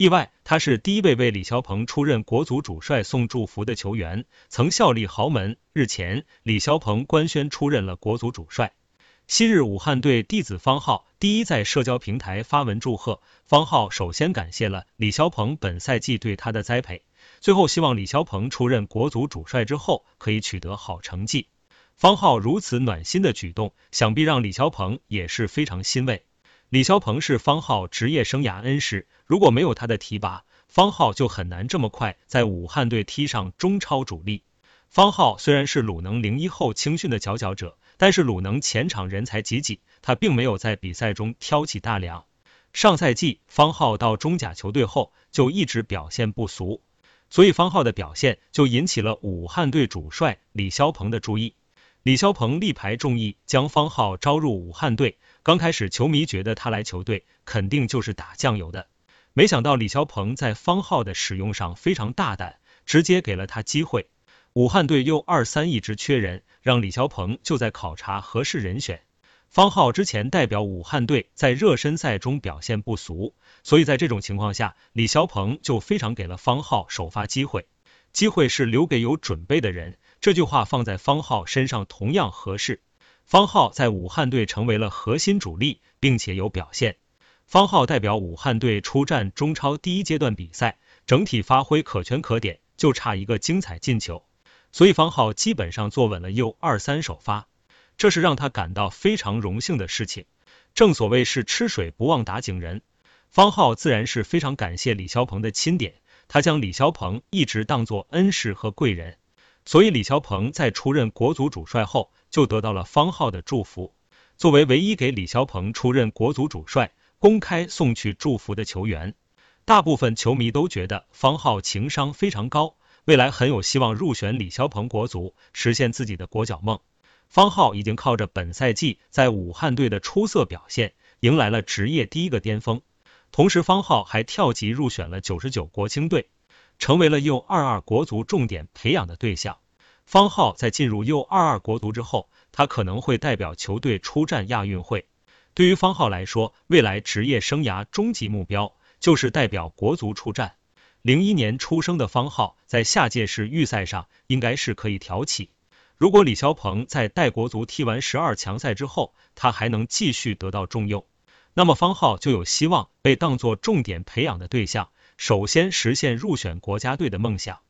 意外，他是第一位为李霄鹏出任国足主帅送祝福的球员，曾效力豪门。日前，李霄鹏官宣出任了国足主帅。昔日武汉队弟子方浩第一在社交平台发文祝贺方浩，首先感谢了李霄鹏本赛季对他的栽培，最后希望李霄鹏出任国足主帅之后可以取得好成绩。方浩如此暖心的举动，想必让李霄鹏也是非常欣慰。李霄鹏是方浩职业生涯恩师，如果没有他的提拔，方浩就很难这么快在武汉队踢上中超主力。方浩虽然是鲁能零一后青训的佼佼者，但是鲁能前场人才济济，他并没有在比赛中挑起大梁。上赛季方浩到中甲球队后就一直表现不俗，所以方浩的表现就引起了武汉队主帅李霄鹏的注意。李霄鹏力排众议将方浩招入武汉队。刚开始，球迷觉得他来球队肯定就是打酱油的，没想到李霄鹏在方浩的使用上非常大胆，直接给了他机会。武汉队又二三一直缺人，让李霄鹏就在考察合适人选。方浩之前代表武汉队在热身赛中表现不俗，所以在这种情况下，李霄鹏就非常给了方浩首发机会。机会是留给有准备的人，这句话放在方浩身上同样合适。方浩在武汉队成为了核心主力，并且有表现。方浩代表武汉队出战中超第一阶段比赛，整体发挥可圈可点，就差一个精彩进球。所以方浩基本上坐稳了 U 二三首发，这是让他感到非常荣幸的事情。正所谓是吃水不忘打井人，方浩自然是非常感谢李霄鹏的钦点，他将李霄鹏一直当作恩师和贵人。所以李霄鹏在出任国足主帅后。就得到了方浩的祝福。作为唯一给李霄鹏出任国足主帅、公开送去祝福的球员，大部分球迷都觉得方浩情商非常高，未来很有希望入选李霄鹏国足，实现自己的国脚梦。方浩已经靠着本赛季在武汉队的出色表现，迎来了职业第一个巅峰。同时，方浩还跳级入选了九十九国青队，成为了 U 二二国足重点培养的对象。方浩在进入 U 二二国足之后，他可能会代表球队出战亚运会。对于方浩来说，未来职业生涯终极目标就是代表国足出战。零一年出生的方浩，在下届世预赛上应该是可以挑起。如果李霄鹏在带国足踢完十二强赛之后，他还能继续得到重用，那么方浩就有希望被当作重点培养的对象，首先实现入选国家队的梦想。